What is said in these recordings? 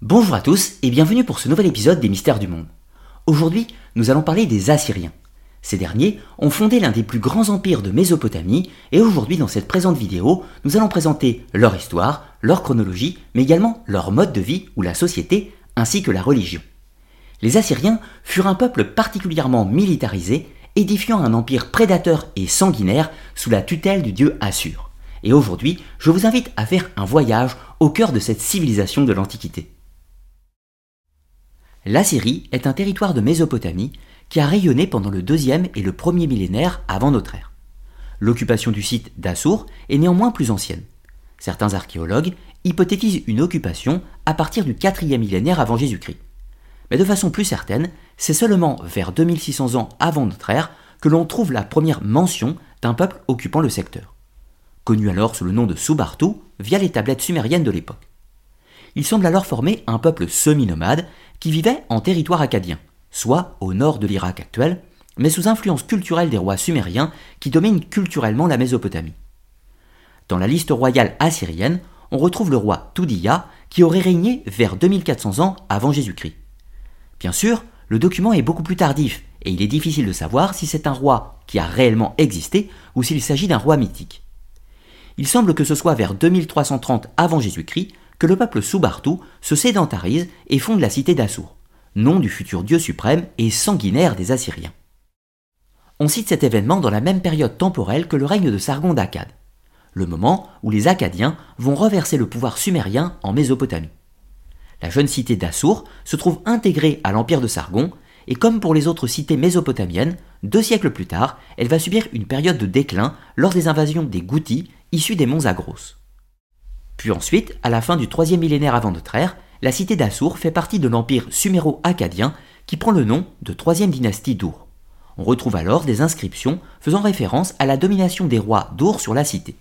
Bonjour à tous et bienvenue pour ce nouvel épisode des Mystères du Monde. Aujourd'hui, nous allons parler des Assyriens. Ces derniers ont fondé l'un des plus grands empires de Mésopotamie et aujourd'hui dans cette présente vidéo, nous allons présenter leur histoire, leur chronologie, mais également leur mode de vie ou la société ainsi que la religion. Les Assyriens furent un peuple particulièrement militarisé, édifiant un empire prédateur et sanguinaire sous la tutelle du dieu Assur. Et aujourd'hui, je vous invite à faire un voyage au cœur de cette civilisation de l'Antiquité. L'Assyrie est un territoire de Mésopotamie qui a rayonné pendant le deuxième et le premier millénaire avant notre ère. L'occupation du site d'Assur est néanmoins plus ancienne. Certains archéologues hypothétisent une occupation à partir du quatrième millénaire avant Jésus-Christ. Mais de façon plus certaine, c'est seulement vers 2600 ans avant notre ère que l'on trouve la première mention d'un peuple occupant le secteur. Connu alors sous le nom de Subartu via les tablettes sumériennes de l'époque. Il semble alors former un peuple semi-nomade qui vivait en territoire acadien, soit au nord de l'Irak actuel, mais sous influence culturelle des rois sumériens qui dominent culturellement la Mésopotamie. Dans la liste royale assyrienne, on retrouve le roi Toudiya qui aurait régné vers 2400 ans avant Jésus-Christ. Bien sûr, le document est beaucoup plus tardif et il est difficile de savoir si c'est un roi qui a réellement existé ou s'il s'agit d'un roi mythique. Il semble que ce soit vers 2330 avant Jésus-Christ que le peuple Soubartu se sédentarise et fonde la cité d'Assur, nom du futur dieu suprême et sanguinaire des Assyriens. On cite cet événement dans la même période temporelle que le règne de Sargon d'Akkad, le moment où les Akkadiens vont reverser le pouvoir sumérien en Mésopotamie. La jeune cité d'Assur se trouve intégrée à l'empire de Sargon, et comme pour les autres cités mésopotamiennes, deux siècles plus tard, elle va subir une période de déclin lors des invasions des Goutis issus des monts Zagros. Puis ensuite, à la fin du troisième millénaire avant notre ère, la cité d'Assur fait partie de l'empire suméro-akkadien qui prend le nom de troisième dynastie d'Ur. On retrouve alors des inscriptions faisant référence à la domination des rois d'Ur sur la cité.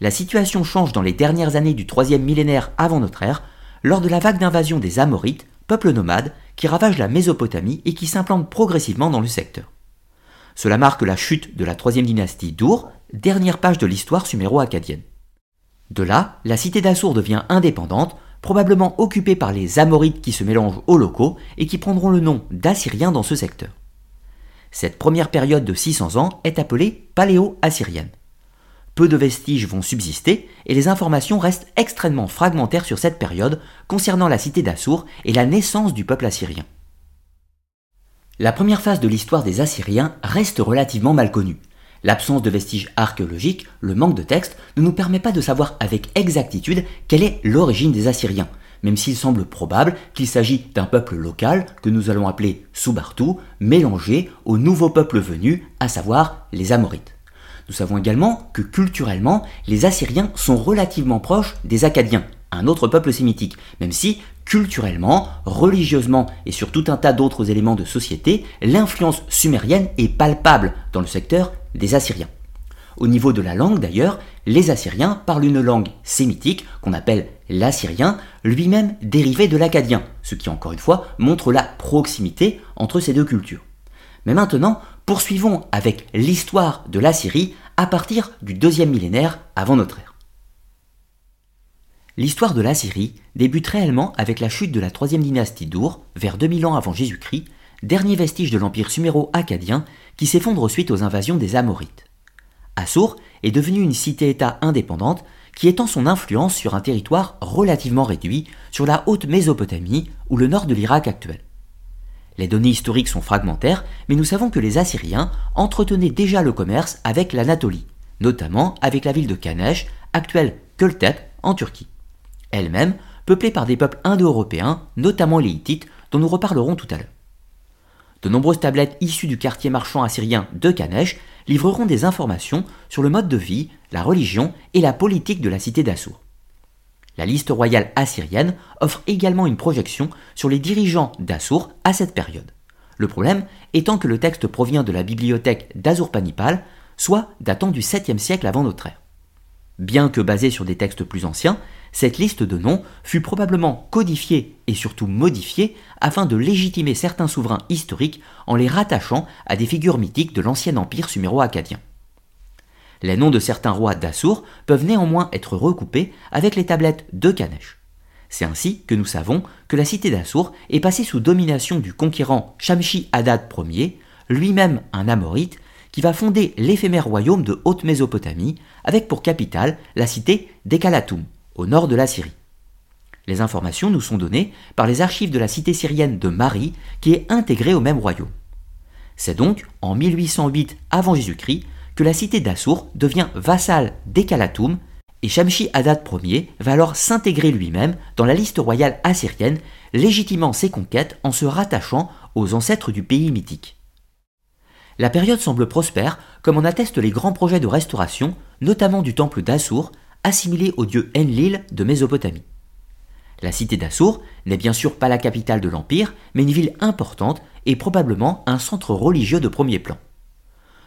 La situation change dans les dernières années du troisième millénaire avant notre ère, lors de la vague d'invasion des Amorites, peuple nomade, qui ravage la Mésopotamie et qui s'implante progressivement dans le secteur. Cela marque la chute de la troisième dynastie d'Ur, dernière page de l'histoire suméro-akkadienne. De là, la cité d'Assour devient indépendante, probablement occupée par les Amorites qui se mélangent aux locaux et qui prendront le nom d'Assyriens dans ce secteur. Cette première période de 600 ans est appelée paléo-assyrienne. Peu de vestiges vont subsister et les informations restent extrêmement fragmentaires sur cette période concernant la cité d'Assour et la naissance du peuple assyrien. La première phase de l'histoire des Assyriens reste relativement mal connue. L'absence de vestiges archéologiques, le manque de textes, ne nous permet pas de savoir avec exactitude quelle est l'origine des Assyriens, même s'il semble probable qu'il s'agit d'un peuple local que nous allons appeler Soubartu, mélangé au nouveau peuple venu, à savoir les Amorites. Nous savons également que culturellement, les Assyriens sont relativement proches des Akkadiens, un autre peuple sémitique, même si culturellement, religieusement et sur tout un tas d'autres éléments de société, l'influence sumérienne est palpable dans le secteur des Assyriens. Au niveau de la langue d'ailleurs, les Assyriens parlent une langue sémitique qu'on appelle l'assyrien, lui-même dérivé de l'acadien, ce qui encore une fois montre la proximité entre ces deux cultures. Mais maintenant, poursuivons avec l'histoire de l'Assyrie à partir du deuxième millénaire avant notre ère. L'histoire de l'Assyrie débute réellement avec la chute de la troisième dynastie d'Our, vers 2000 ans avant Jésus-Christ, dernier vestige de l'empire suméro-akkadien qui s'effondre suite aux invasions des Amorites. Assur est devenue une cité-État indépendante qui étend son influence sur un territoire relativement réduit sur la haute Mésopotamie ou le nord de l'Irak actuel. Les données historiques sont fragmentaires, mais nous savons que les Assyriens entretenaient déjà le commerce avec l'Anatolie, notamment avec la ville de Kanesh, actuelle Költep, en Turquie elle-même peuplée par des peuples indo-européens, notamment les Hittites, dont nous reparlerons tout à l'heure. De nombreuses tablettes issues du quartier marchand assyrien de Kanesh livreront des informations sur le mode de vie, la religion et la politique de la cité d'Assur. La liste royale assyrienne offre également une projection sur les dirigeants d'Assur à cette période. Le problème étant que le texte provient de la bibliothèque d'Azurpanipal, soit datant du 7e siècle avant notre ère. Bien que basé sur des textes plus anciens, cette liste de noms fut probablement codifiée et surtout modifiée afin de légitimer certains souverains historiques en les rattachant à des figures mythiques de l'ancien empire suméro-akkadien. Les noms de certains rois d'Assur peuvent néanmoins être recoupés avec les tablettes de Kanesh. C'est ainsi que nous savons que la cité d'Assour est passée sous domination du conquérant Shamshi Adad Ier, lui-même un Amorite, qui va fonder l'éphémère royaume de Haute-Mésopotamie, avec pour capitale la cité d'Ekalatum, au nord de la Syrie. Les informations nous sont données par les archives de la cité syrienne de Mari, qui est intégrée au même royaume. C'est donc en 1808 avant Jésus-Christ que la cité d'Assour devient vassale d'Ekalatum et Shamshi Adad Ier va alors s'intégrer lui-même dans la liste royale assyrienne, légitimant ses conquêtes en se rattachant aux ancêtres du pays mythique. La période semble prospère, comme en attestent les grands projets de restauration, notamment du temple d'Assour, assimilé au dieu Enlil de Mésopotamie. La cité d'Assour n'est bien sûr pas la capitale de l'empire, mais une ville importante et probablement un centre religieux de premier plan.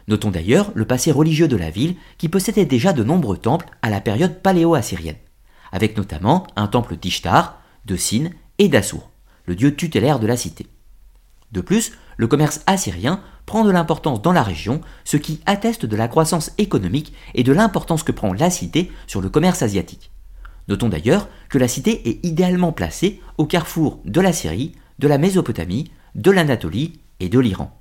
Notons d'ailleurs le passé religieux de la ville qui possédait déjà de nombreux temples à la période paléo-assyrienne, avec notamment un temple d'Ishtar, de Sin et d'Assour, le dieu tutélaire de la cité. De plus, le commerce assyrien prend de l'importance dans la région, ce qui atteste de la croissance économique et de l'importance que prend la cité sur le commerce asiatique. Notons d'ailleurs que la cité est idéalement placée au carrefour de la Syrie, de la Mésopotamie, de l'Anatolie et de l'Iran.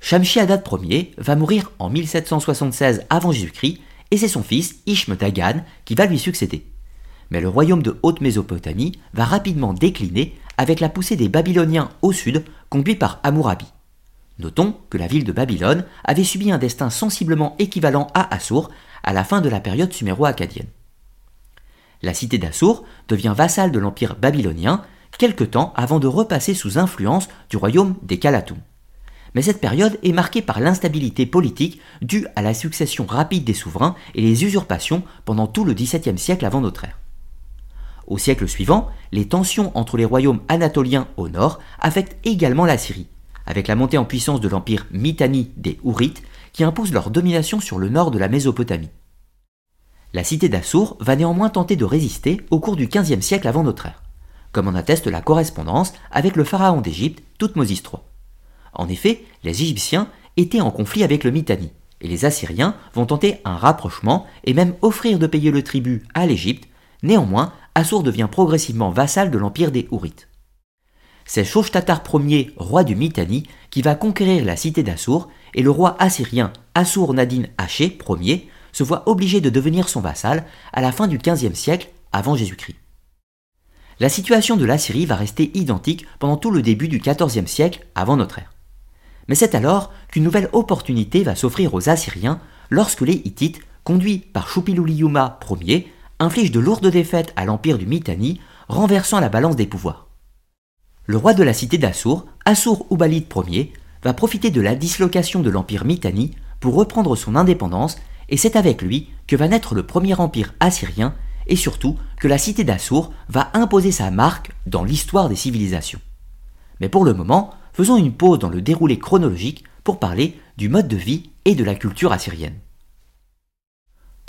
Shamshi Adad Ier va mourir en 1776 avant Jésus-Christ et c'est son fils Ishme Dagan qui va lui succéder. Mais le royaume de Haute-Mésopotamie va rapidement décliner avec la poussée des Babyloniens au sud conduits par Hammurabi. Notons que la ville de Babylone avait subi un destin sensiblement équivalent à Assur à la fin de la période suméro-acadienne. La cité d'Assur devient vassale de l'empire babylonien quelque temps avant de repasser sous influence du royaume des Kalatum mais cette période est marquée par l'instabilité politique due à la succession rapide des souverains et les usurpations pendant tout le XVIIe siècle avant notre ère. Au siècle suivant, les tensions entre les royaumes anatoliens au nord affectent également la Syrie, avec la montée en puissance de l'empire Mitanni des Hourites qui impose leur domination sur le nord de la Mésopotamie. La cité d'Assour va néanmoins tenter de résister au cours du XVe siècle avant notre ère, comme en atteste la correspondance avec le pharaon d'Égypte, Toutmosis III. En effet, les Égyptiens étaient en conflit avec le Mitanni, et les Assyriens vont tenter un rapprochement et même offrir de payer le tribut à l'Égypte. Néanmoins, Assur devient progressivement vassal de l'empire des Hourites. C'est Shoshtatar Ier, roi du Mitanni, qui va conquérir la cité d'Assur, et le roi assyrien Assur-Nadin Haché Ier se voit obligé de devenir son vassal à la fin du XVe siècle avant Jésus-Christ. La situation de l'Assyrie va rester identique pendant tout le début du XIVe siècle avant notre ère. Mais c'est alors qu'une nouvelle opportunité va s'offrir aux Assyriens lorsque les Hittites, conduits par Shupiluliyuma Ier, infligent de lourdes défaites à l'empire du Mitanni, renversant la balance des pouvoirs. Le roi de la cité d'Assur, Assur-Ubalid Ier, va profiter de la dislocation de l'empire Mitanni pour reprendre son indépendance, et c'est avec lui que va naître le premier empire assyrien, et surtout que la cité d'Assur va imposer sa marque dans l'histoire des civilisations. Mais pour le moment, faisons une pause dans le déroulé chronologique pour parler du mode de vie et de la culture assyrienne.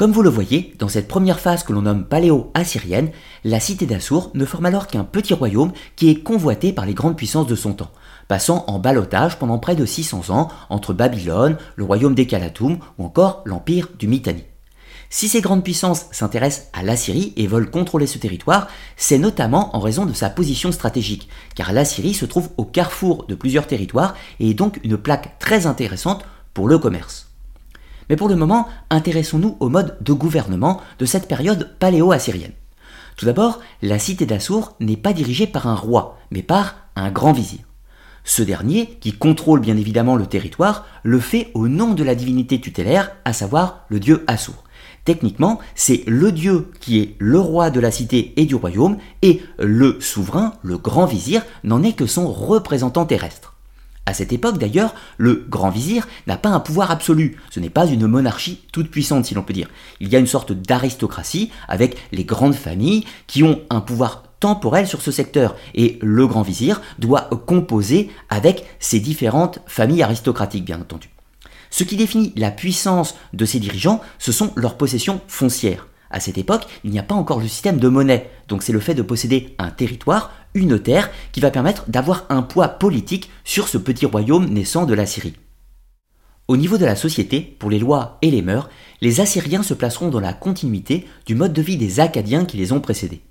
Comme vous le voyez, dans cette première phase que l'on nomme paléo-assyrienne, la cité d'Assur ne forme alors qu'un petit royaume qui est convoité par les grandes puissances de son temps, passant en balotage pendant près de 600 ans entre Babylone, le royaume des Kalatum ou encore l'empire du Mitanni. Si ces grandes puissances s'intéressent à l'Assyrie et veulent contrôler ce territoire, c'est notamment en raison de sa position stratégique, car l'Assyrie se trouve au carrefour de plusieurs territoires et est donc une plaque très intéressante pour le commerce. Mais pour le moment, intéressons-nous au mode de gouvernement de cette période paléo-assyrienne. Tout d'abord, la cité d'Assour n'est pas dirigée par un roi, mais par un grand vizir. Ce dernier, qui contrôle bien évidemment le territoire, le fait au nom de la divinité tutélaire, à savoir le dieu Assur. Techniquement, c'est le dieu qui est le roi de la cité et du royaume, et le souverain, le grand vizir, n'en est que son représentant terrestre. À cette époque d'ailleurs, le grand vizir n'a pas un pouvoir absolu, ce n'est pas une monarchie toute puissante si l'on peut dire. Il y a une sorte d'aristocratie avec les grandes familles qui ont un pouvoir temporel sur ce secteur et le grand vizir doit composer avec ces différentes familles aristocratiques bien entendu. Ce qui définit la puissance de ces dirigeants, ce sont leurs possessions foncières. À cette époque, il n'y a pas encore le système de monnaie, donc c'est le fait de posséder un territoire, une terre, qui va permettre d'avoir un poids politique sur ce petit royaume naissant de la Syrie. Au niveau de la société, pour les lois et les mœurs, les Assyriens se placeront dans la continuité du mode de vie des Acadiens qui les ont précédés.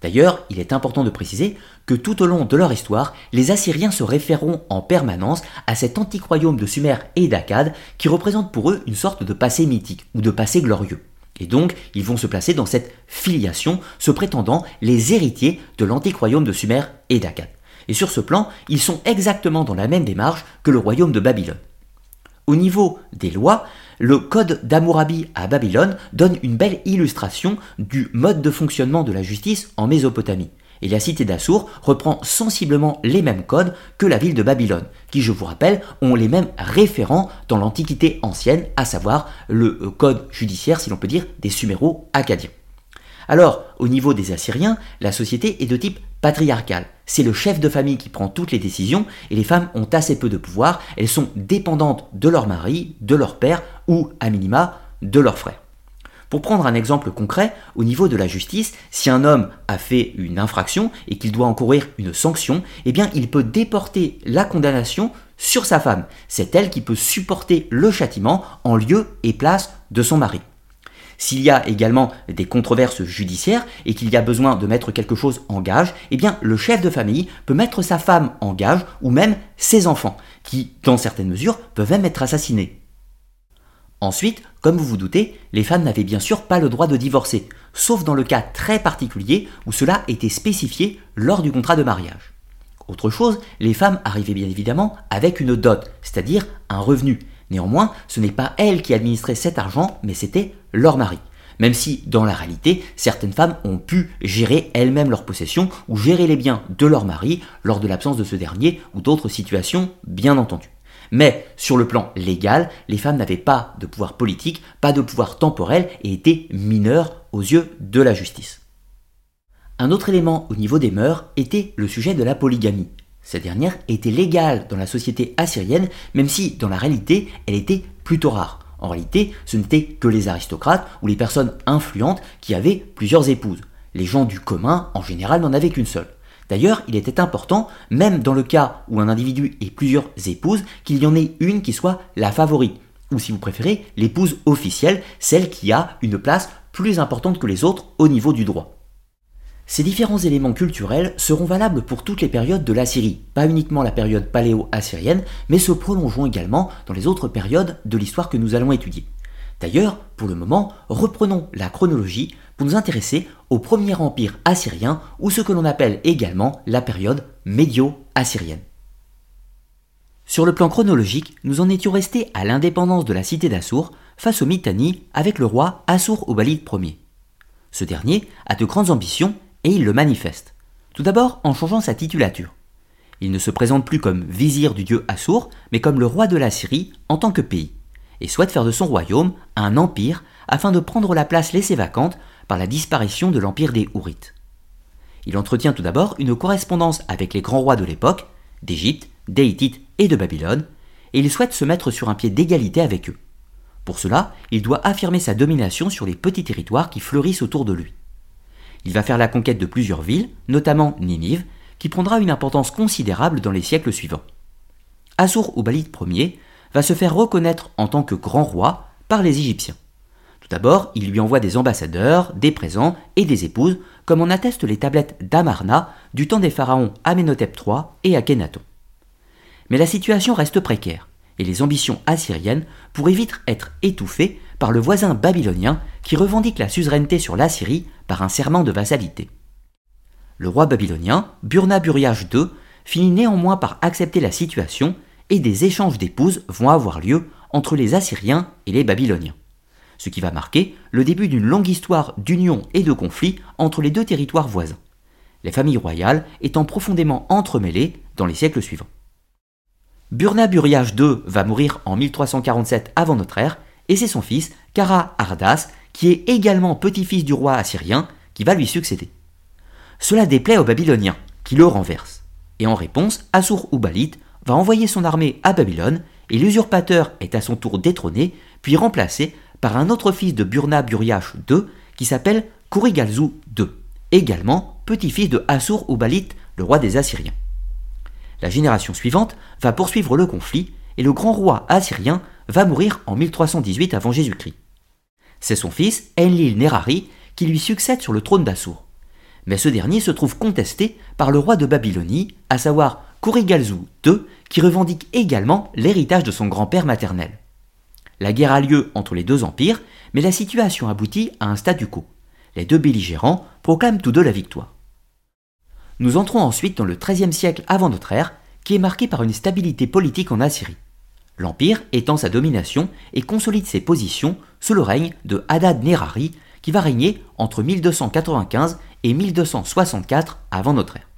D'ailleurs, il est important de préciser que tout au long de leur histoire, les Assyriens se référeront en permanence à cet antique royaume de Sumer et d'Akkad qui représente pour eux une sorte de passé mythique ou de passé glorieux. Et donc, ils vont se placer dans cette filiation, se prétendant les héritiers de l'antique royaume de Sumer et d'Akkad. Et sur ce plan, ils sont exactement dans la même démarche que le royaume de Babylone. Au niveau des lois, le code d'Amourabi à Babylone donne une belle illustration du mode de fonctionnement de la justice en Mésopotamie. Et la cité d'Assour reprend sensiblement les mêmes codes que la ville de Babylone, qui, je vous rappelle, ont les mêmes référents dans l'Antiquité ancienne, à savoir le euh, code judiciaire, si l'on peut dire, des Suméro-Acadiens. Alors, au niveau des Assyriens, la société est de type patriarcal. C'est le chef de famille qui prend toutes les décisions et les femmes ont assez peu de pouvoir, elles sont dépendantes de leur mari, de leur père ou, à minima, de leur frère. Pour prendre un exemple concret, au niveau de la justice, si un homme a fait une infraction et qu'il doit encourir une sanction, eh bien il peut déporter la condamnation sur sa femme. C'est elle qui peut supporter le châtiment en lieu et place de son mari. S'il y a également des controverses judiciaires et qu'il y a besoin de mettre quelque chose en gage, eh bien le chef de famille peut mettre sa femme en gage ou même ses enfants, qui, dans certaines mesures, peuvent même être assassinés. Ensuite, comme vous vous doutez, les femmes n'avaient bien sûr pas le droit de divorcer, sauf dans le cas très particulier où cela était spécifié lors du contrat de mariage. Autre chose, les femmes arrivaient bien évidemment avec une dot, c'est-à-dire un revenu, Néanmoins, ce n'est pas elles qui administraient cet argent, mais c'était leur mari. Même si, dans la réalité, certaines femmes ont pu gérer elles-mêmes leurs possessions ou gérer les biens de leur mari lors de l'absence de ce dernier ou d'autres situations, bien entendu. Mais sur le plan légal, les femmes n'avaient pas de pouvoir politique, pas de pouvoir temporel et étaient mineures aux yeux de la justice. Un autre élément au niveau des mœurs était le sujet de la polygamie. Cette dernière était légale dans la société assyrienne, même si dans la réalité, elle était plutôt rare. En réalité, ce n'était que les aristocrates ou les personnes influentes qui avaient plusieurs épouses. Les gens du commun, en général, n'en avaient qu'une seule. D'ailleurs, il était important, même dans le cas où un individu ait plusieurs épouses, qu'il y en ait une qui soit la favorite, ou si vous préférez, l'épouse officielle, celle qui a une place plus importante que les autres au niveau du droit. Ces différents éléments culturels seront valables pour toutes les périodes de l'Assyrie, pas uniquement la période paléo-assyrienne, mais se prolongeront également dans les autres périodes de l'histoire que nous allons étudier. D'ailleurs, pour le moment, reprenons la chronologie pour nous intéresser au premier empire assyrien ou ce que l'on appelle également la période médio-assyrienne. Sur le plan chronologique, nous en étions restés à l'indépendance de la cité d'Assour face au Mitanni avec le roi Assur-Ubalid Ier. Ce dernier a de grandes ambitions et il le manifeste. Tout d'abord en changeant sa titulature. Il ne se présente plus comme vizir du dieu Assur, mais comme le roi de la Syrie en tant que pays, et souhaite faire de son royaume un empire afin de prendre la place laissée vacante par la disparition de l'empire des Hourites. Il entretient tout d'abord une correspondance avec les grands rois de l'époque, d'Égypte, d'Héïtite et de Babylone, et il souhaite se mettre sur un pied d'égalité avec eux. Pour cela, il doit affirmer sa domination sur les petits territoires qui fleurissent autour de lui. Il va faire la conquête de plusieurs villes, notamment Ninive, qui prendra une importance considérable dans les siècles suivants. Assur Ubalid Ier va se faire reconnaître en tant que grand roi par les Égyptiens. Tout d'abord, il lui envoie des ambassadeurs, des présents et des épouses, comme en attestent les tablettes d'Amarna du temps des pharaons Amenhotep III et Akhenaton. Mais la situation reste précaire, et les ambitions assyriennes pourraient vite être étouffées par le voisin babylonien qui revendique la suzeraineté sur l'Assyrie par un serment de vassalité. Le roi babylonien, Burna-Buriage II, finit néanmoins par accepter la situation et des échanges d'épouses vont avoir lieu entre les Assyriens et les Babyloniens. Ce qui va marquer le début d'une longue histoire d'union et de conflits entre les deux territoires voisins, les familles royales étant profondément entremêlées dans les siècles suivants. Burna-Buriage II va mourir en 1347 avant notre ère, et c'est son fils, Kara Ardas, qui est également petit-fils du roi assyrien, qui va lui succéder. Cela déplaît aux Babyloniens, qui le renversent. Et en réponse, Assur-Uballit va envoyer son armée à Babylone, et l'usurpateur est à son tour détrôné, puis remplacé par un autre fils de Burna Buriach II, qui s'appelle Kurigalzu II, également petit-fils de Assur-Uballit, le roi des Assyriens. La génération suivante va poursuivre le conflit, et le grand roi assyrien va mourir en 1318 avant Jésus-Christ. C'est son fils, Enlil Nerari, qui lui succède sur le trône d'Assur. mais ce dernier se trouve contesté par le roi de Babylonie, à savoir Kurigalzu II, qui revendique également l'héritage de son grand-père maternel. La guerre a lieu entre les deux empires, mais la situation aboutit à un statu quo. Les deux belligérants proclament tous deux la victoire. Nous entrons ensuite dans le XIIIe siècle avant notre ère, qui est marqué par une stabilité politique en Assyrie. L'Empire étend sa domination et consolide ses positions sous le règne de Hadad Nerari, qui va régner entre 1295 et 1264 avant notre ère.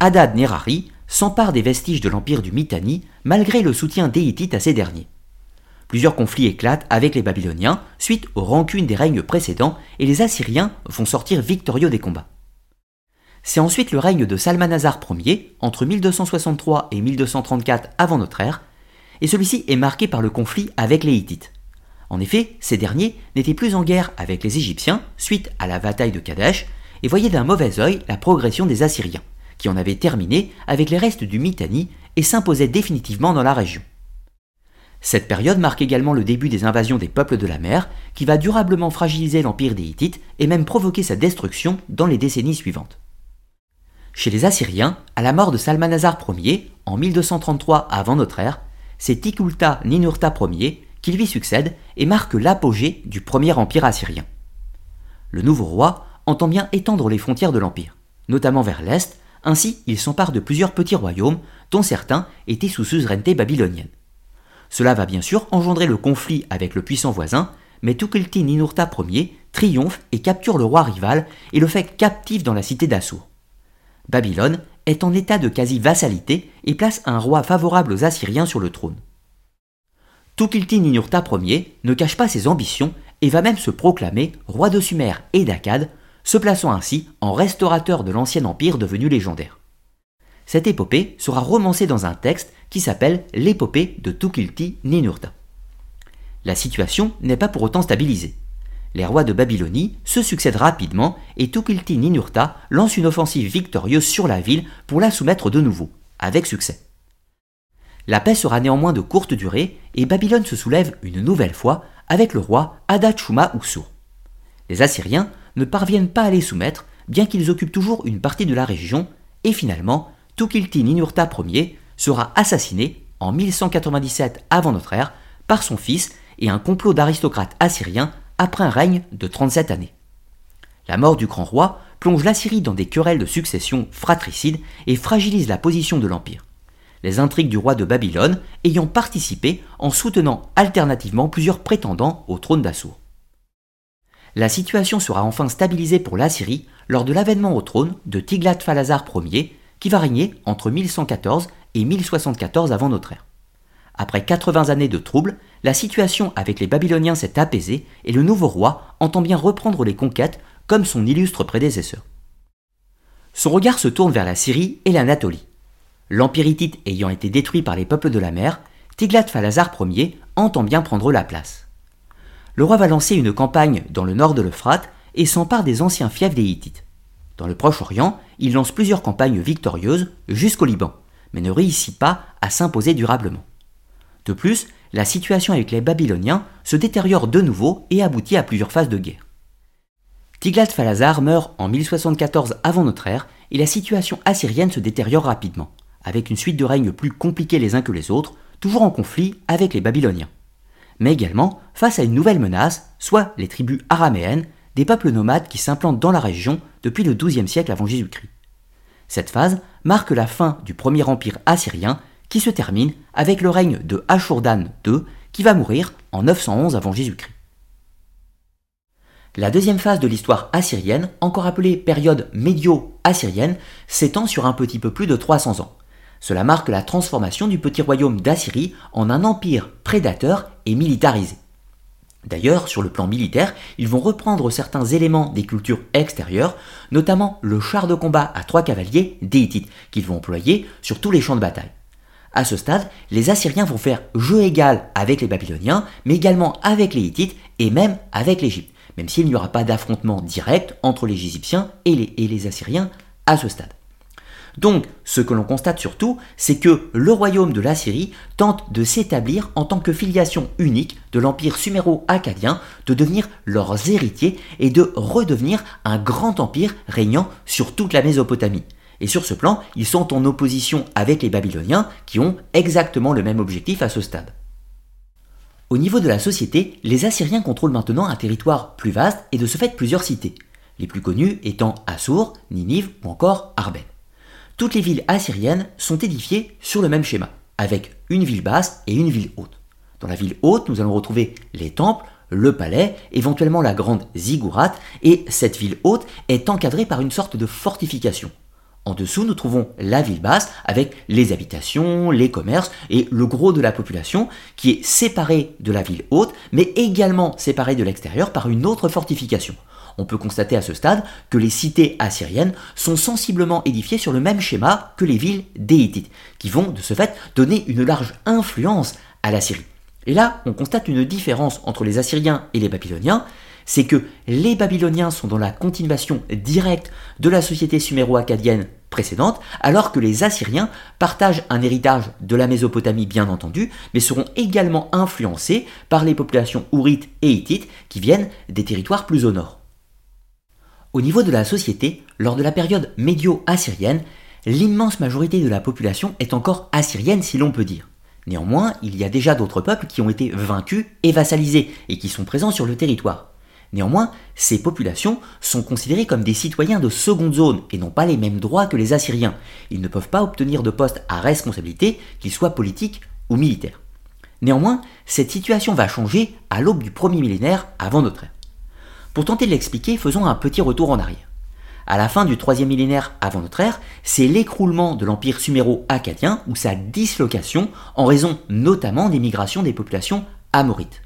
Hadad Nerari s'empare des vestiges de l'empire du Mitanni malgré le soutien des Hittites à ces derniers. Plusieurs conflits éclatent avec les Babyloniens suite aux rancunes des règnes précédents et les Assyriens vont sortir victorieux des combats. C'est ensuite le règne de Salmanazar Ier entre 1263 et 1234 avant notre ère, et celui-ci est marqué par le conflit avec les Hittites. En effet, ces derniers n'étaient plus en guerre avec les Égyptiens suite à la bataille de Kadesh et voyaient d'un mauvais œil la progression des Assyriens, qui en avaient terminé avec les restes du Mitanni et s'imposaient définitivement dans la région. Cette période marque également le début des invasions des peuples de la mer, qui va durablement fragiliser l'empire des Hittites et même provoquer sa destruction dans les décennies suivantes. Chez les Assyriens, à la mort de Salmanazar Ier, en 1233 avant notre ère, c'est Tikulta Ninurta Ier qui lui succède et marque l'apogée du premier empire assyrien. Le nouveau roi entend bien étendre les frontières de l'empire, notamment vers l'est, ainsi il s'empare de plusieurs petits royaumes dont certains étaient sous suzeraineté babylonienne. Cela va bien sûr engendrer le conflit avec le puissant voisin, mais Tukulti Ninurta Ier triomphe et capture le roi rival et le fait captif dans la cité d'Assur. Babylone est en état de quasi-vassalité et place un roi favorable aux Assyriens sur le trône. Tukulti Ninurta Ier ne cache pas ses ambitions et va même se proclamer roi de Sumer et d'Akkad, se plaçant ainsi en restaurateur de l'ancien empire devenu légendaire. Cette épopée sera romancée dans un texte qui s'appelle l'épopée de Tukilti Ninurta. La situation n'est pas pour autant stabilisée. Les rois de Babylonie se succèdent rapidement et Tukilti Ninurta lance une offensive victorieuse sur la ville pour la soumettre de nouveau, avec succès. La paix sera néanmoins de courte durée et Babylone se soulève une nouvelle fois avec le roi Adachuma Uksur. Les Assyriens ne parviennent pas à les soumettre, bien qu'ils occupent toujours une partie de la région, et finalement, Tukilti Ninurta Ier sera assassiné en 1197 avant notre ère par son fils et un complot d'aristocrates assyriens après un règne de 37 années. La mort du grand roi plonge l'Assyrie dans des querelles de succession fratricides et fragilise la position de l'Empire. Les intrigues du roi de Babylone ayant participé en soutenant alternativement plusieurs prétendants au trône d'Assur. La situation sera enfin stabilisée pour l'Assyrie lors de l'avènement au trône de Tiglath-Phalazar Ier, qui va régner entre 1114 et 1074 avant notre ère. Après 80 années de troubles, la situation avec les Babyloniens s'est apaisée et le nouveau roi entend bien reprendre les conquêtes comme son illustre prédécesseur. Son regard se tourne vers la Syrie et l'Anatolie. L'empire hittite ayant été détruit par les peuples de la mer, Tiglath-Phalazar Ier entend bien prendre la place. Le roi va lancer une campagne dans le nord de l'Euphrate et s'empare des anciens fiefs des Hittites. Dans le Proche-Orient, il lance plusieurs campagnes victorieuses jusqu'au Liban, mais ne réussit pas à s'imposer durablement. De plus, la situation avec les Babyloniens se détériore de nouveau et aboutit à plusieurs phases de guerre. Tiglath-Phalazar meurt en 1074 avant notre ère et la situation assyrienne se détériore rapidement, avec une suite de règnes plus compliqués les uns que les autres, toujours en conflit avec les Babyloniens. Mais également face à une nouvelle menace, soit les tribus araméennes, des peuples nomades qui s'implantent dans la région depuis le XIIe siècle avant Jésus-Christ. Cette phase marque la fin du premier empire assyrien qui se termine avec le règne de Ashurdan II qui va mourir en 911 avant Jésus-Christ. La deuxième phase de l'histoire assyrienne, encore appelée période médio-assyrienne, s'étend sur un petit peu plus de 300 ans. Cela marque la transformation du petit royaume d'Assyrie en un empire prédateur et militarisé. D'ailleurs, sur le plan militaire, ils vont reprendre certains éléments des cultures extérieures, notamment le char de combat à trois cavaliers des qu'ils vont employer sur tous les champs de bataille. À ce stade, les Assyriens vont faire jeu égal avec les Babyloniens, mais également avec les Hittites et même avec l'Égypte, même s'il n'y aura pas d'affrontement direct entre les Égyptiens et les Assyriens à ce stade. Donc, ce que l'on constate surtout, c'est que le royaume de l'Assyrie tente de s'établir en tant que filiation unique de l'empire suméro-akkadien, de devenir leurs héritiers et de redevenir un grand empire régnant sur toute la Mésopotamie. Et sur ce plan, ils sont en opposition avec les Babyloniens qui ont exactement le même objectif à ce stade. Au niveau de la société, les Assyriens contrôlent maintenant un territoire plus vaste et de ce fait plusieurs cités, les plus connues étant Assur, Ninive ou encore Arben. Toutes les villes assyriennes sont édifiées sur le même schéma, avec une ville basse et une ville haute. Dans la ville haute, nous allons retrouver les temples, le palais, éventuellement la grande ziggurat, et cette ville haute est encadrée par une sorte de fortification. En dessous, nous trouvons la ville basse avec les habitations, les commerces et le gros de la population qui est séparée de la ville haute, mais également séparée de l'extérieur par une autre fortification. On peut constater à ce stade que les cités assyriennes sont sensiblement édifiées sur le même schéma que les villes déitites, qui vont de ce fait donner une large influence à la Syrie. Et là, on constate une différence entre les Assyriens et les Babyloniens, c'est que les Babyloniens sont dans la continuation directe de la société suméro-akkadienne précédente, alors que les Assyriens partagent un héritage de la Mésopotamie bien entendu, mais seront également influencés par les populations ourites et hittites qui viennent des territoires plus au nord. Au niveau de la société, lors de la période médio-assyrienne, l'immense majorité de la population est encore assyrienne si l'on peut dire. Néanmoins, il y a déjà d'autres peuples qui ont été vaincus et vassalisés et qui sont présents sur le territoire. Néanmoins, ces populations sont considérées comme des citoyens de seconde zone et n'ont pas les mêmes droits que les Assyriens. Ils ne peuvent pas obtenir de postes à responsabilité, qu'ils soient politiques ou militaires. Néanmoins, cette situation va changer à l'aube du premier millénaire avant notre ère. Pour tenter de l'expliquer, faisons un petit retour en arrière. À la fin du troisième millénaire avant notre ère, c'est l'écroulement de l'empire suméro-akkadien ou sa dislocation en raison notamment des migrations des populations amorites.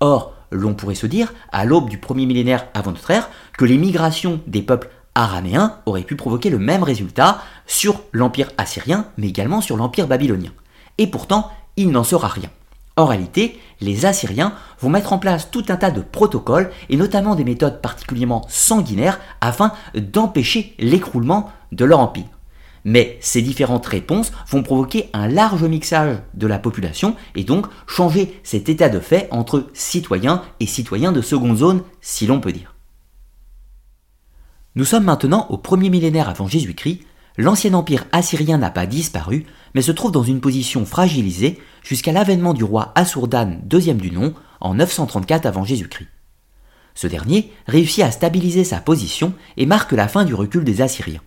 Or, l'on pourrait se dire, à l'aube du premier millénaire avant notre ère, que les migrations des peuples araméens auraient pu provoquer le même résultat sur l'empire assyrien, mais également sur l'empire babylonien. Et pourtant, il n'en sera rien. En réalité, les Assyriens vont mettre en place tout un tas de protocoles et notamment des méthodes particulièrement sanguinaires afin d'empêcher l'écroulement de leur empire. Mais ces différentes réponses vont provoquer un large mixage de la population et donc changer cet état de fait entre citoyens et citoyens de seconde zone, si l'on peut dire. Nous sommes maintenant au premier millénaire avant Jésus-Christ, l'ancien empire assyrien n'a pas disparu, mais se trouve dans une position fragilisée jusqu'à l'avènement du roi Assurdan II du nom en 934 avant Jésus-Christ. Ce dernier réussit à stabiliser sa position et marque la fin du recul des Assyriens.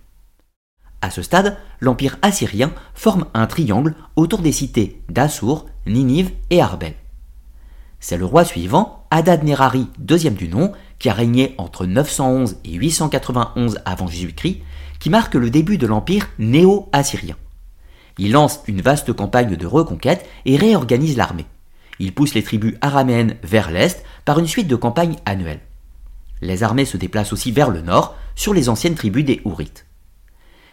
À ce stade, l'empire assyrien forme un triangle autour des cités d'Assur, Ninive et Arbel. C'est le roi suivant, Adad-Nerari II du nom, qui a régné entre 911 et 891 avant Jésus-Christ, qui marque le début de l'empire néo-assyrien. Il lance une vaste campagne de reconquête et réorganise l'armée. Il pousse les tribus araméennes vers l'est par une suite de campagnes annuelles. Les armées se déplacent aussi vers le nord, sur les anciennes tribus des Hourites.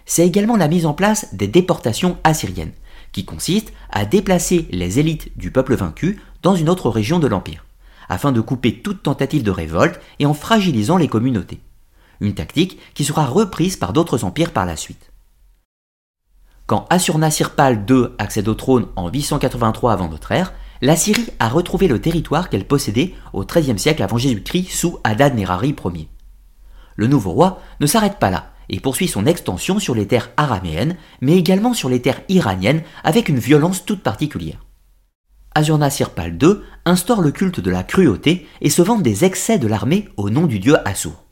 C'est également la mise en place des déportations assyriennes, qui consistent à déplacer les élites du peuple vaincu dans une autre région de l'Empire, afin de couper toute tentative de révolte et en fragilisant les communautés une tactique qui sera reprise par d'autres empires par la suite. Quand Assur-Nassir-Pal II accède au trône en 883 avant notre ère, la Syrie a retrouvé le territoire qu'elle possédait au XIIIe siècle avant Jésus-Christ sous Adad-Nerari Ier. Le nouveau roi ne s'arrête pas là et poursuit son extension sur les terres araméennes, mais également sur les terres iraniennes avec une violence toute particulière. Assur-Nassir-Pal II instaure le culte de la cruauté et se vante des excès de l'armée au nom du dieu Assur.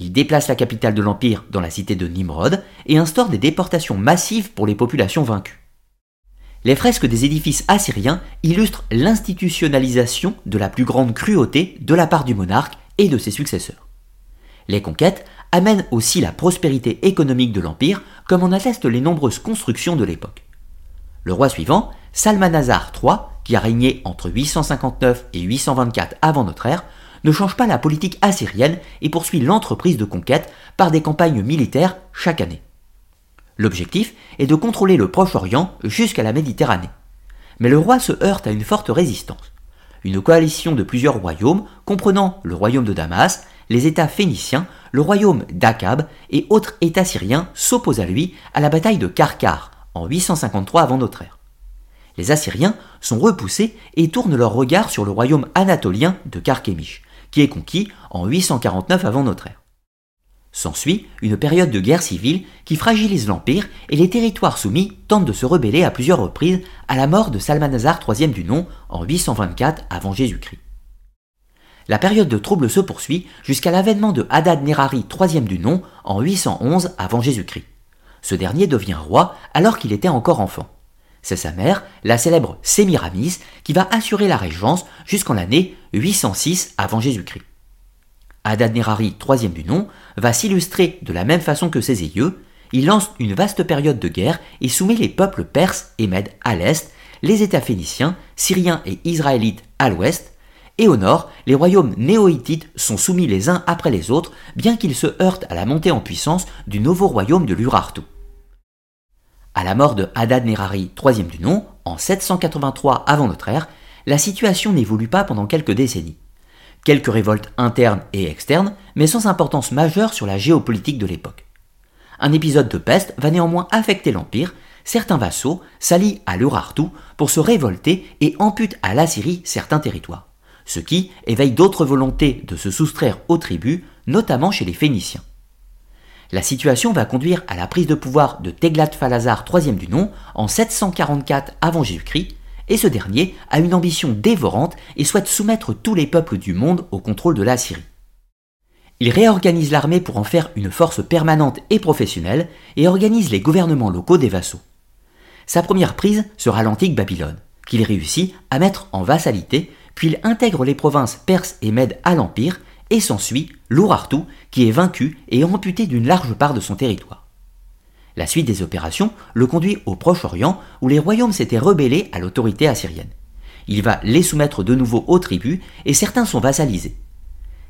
Il déplace la capitale de l'Empire dans la cité de Nimrod et instaure des déportations massives pour les populations vaincues. Les fresques des édifices assyriens illustrent l'institutionnalisation de la plus grande cruauté de la part du monarque et de ses successeurs. Les conquêtes amènent aussi la prospérité économique de l'Empire, comme en attestent les nombreuses constructions de l'époque. Le roi suivant, Salmanazar III, qui a régné entre 859 et 824 avant notre ère, ne change pas la politique assyrienne et poursuit l'entreprise de conquête par des campagnes militaires chaque année. L'objectif est de contrôler le Proche-Orient jusqu'à la Méditerranée. Mais le roi se heurte à une forte résistance. Une coalition de plusieurs royaumes, comprenant le royaume de Damas, les États phéniciens, le royaume d'Akab et autres États syriens s'opposent à lui à la bataille de Karkar en 853 avant notre ère. Les Assyriens sont repoussés et tournent leur regard sur le royaume anatolien de Karkemish, qui est conquis en 849 avant notre ère. S'ensuit une période de guerre civile qui fragilise l'Empire et les territoires soumis tentent de se rebeller à plusieurs reprises à la mort de Salmanazar III du nom en 824 avant Jésus-Christ. La période de trouble se poursuit jusqu'à l'avènement de Hadad Nerari III du nom en 811 avant Jésus-Christ. Ce dernier devient roi alors qu'il était encore enfant. C'est sa mère, la célèbre Sémiramis, qui va assurer la régence jusqu'en l'année 806 avant Jésus-Christ. Adad-Nerari, troisième du nom, va s'illustrer de la même façon que ses aïeux. Il lance une vaste période de guerre et soumet les peuples perses et mèdes à l'est, les États phéniciens, syriens et israélites à l'ouest, et au nord, les royaumes néo-hittites sont soumis les uns après les autres, bien qu'ils se heurtent à la montée en puissance du nouveau royaume de l'Urartu. À la mort de Hadad-Nerari, troisième du nom, en 783 avant notre ère, la situation n'évolue pas pendant quelques décennies quelques révoltes internes et externes, mais sans importance majeure sur la géopolitique de l'époque. Un épisode de peste va néanmoins affecter l'Empire, certains vassaux s'allient à l'Urartu pour se révolter et amputent à l'Assyrie certains territoires, ce qui éveille d'autres volontés de se soustraire aux tribus, notamment chez les Phéniciens. La situation va conduire à la prise de pouvoir de Teglat-Phalazar III du nom en 744 avant Jésus-Christ, et ce dernier a une ambition dévorante et souhaite soumettre tous les peuples du monde au contrôle de la Syrie. Il réorganise l'armée pour en faire une force permanente et professionnelle et organise les gouvernements locaux des vassaux. Sa première prise sera l'antique Babylone, qu'il réussit à mettre en vassalité, puis il intègre les provinces perses et mèdes à l'Empire, et s'ensuit l'Urartu, qui est vaincu et amputé d'une large part de son territoire. La suite des opérations le conduit au Proche-Orient où les royaumes s'étaient rebellés à l'autorité assyrienne. Il va les soumettre de nouveau aux tribus et certains sont vassalisés.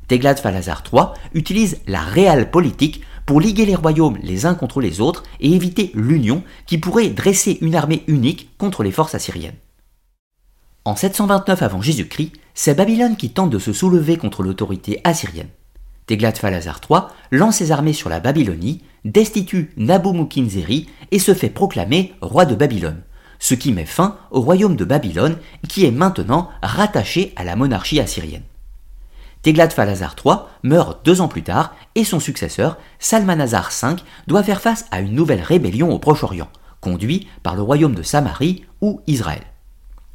Teglat-Phalazar III utilise la réelle politique pour liguer les royaumes les uns contre les autres et éviter l'union qui pourrait dresser une armée unique contre les forces assyriennes. En 729 avant Jésus-Christ, c'est Babylone qui tente de se soulever contre l'autorité assyrienne. Teglat-Phalazar III lance ses armées sur la Babylonie, destitue Nabu-Mukinzeri et se fait proclamer roi de Babylone, ce qui met fin au royaume de Babylone qui est maintenant rattaché à la monarchie assyrienne. Teglat-Phalazar III meurt deux ans plus tard et son successeur, Salmanazar V, doit faire face à une nouvelle rébellion au Proche-Orient, conduit par le royaume de Samarie ou Israël.